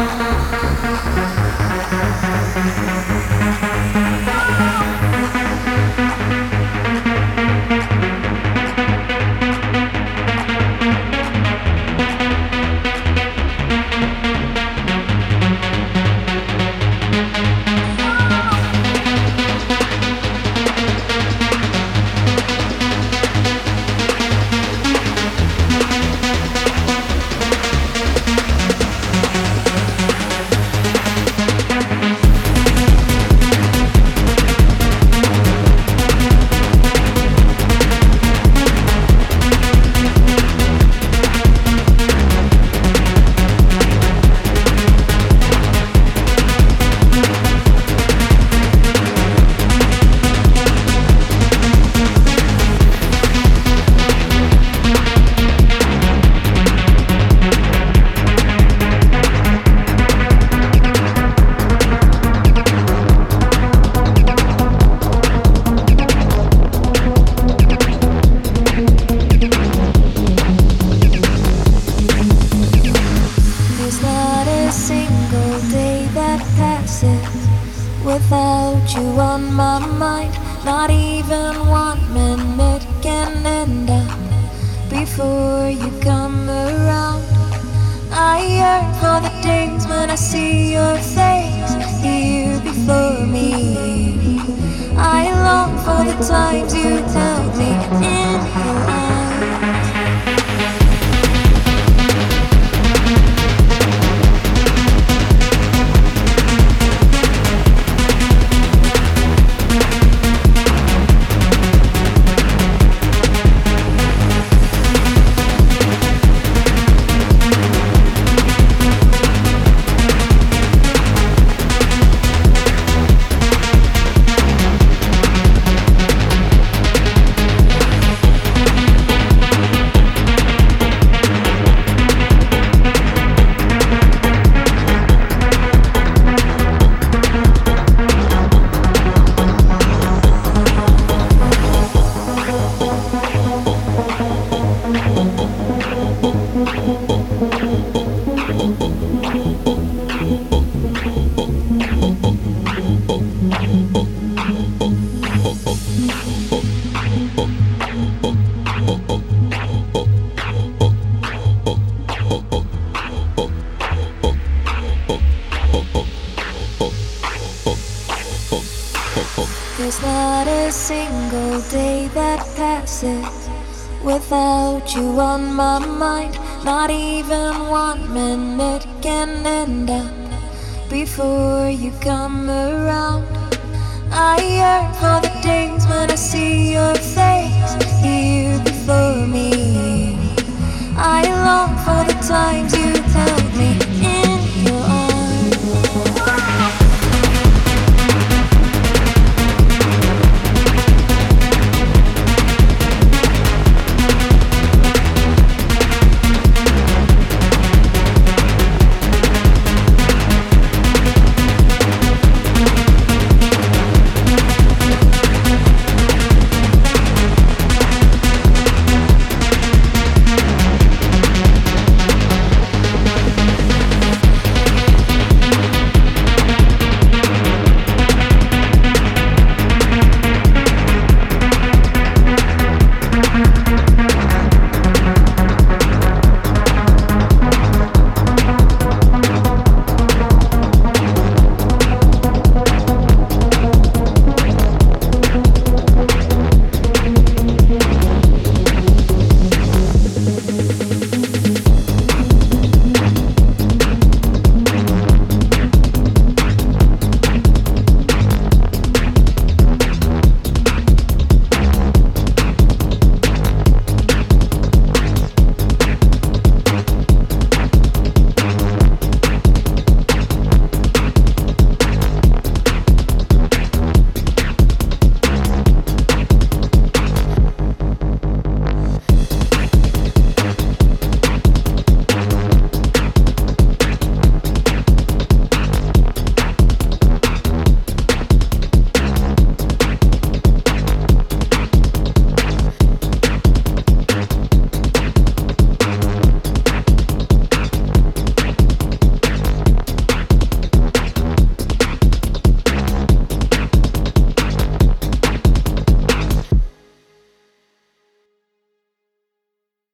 Thank without you on my mind. Not even one minute can end up before you come around. I yearn for the days when I see your face here before me. I long for the times you tell me. There's not a single day that passes without you on my mind. Not even one minute can end up before you come around. I yearn for the days when I see your face here before me. I long for the times you held me.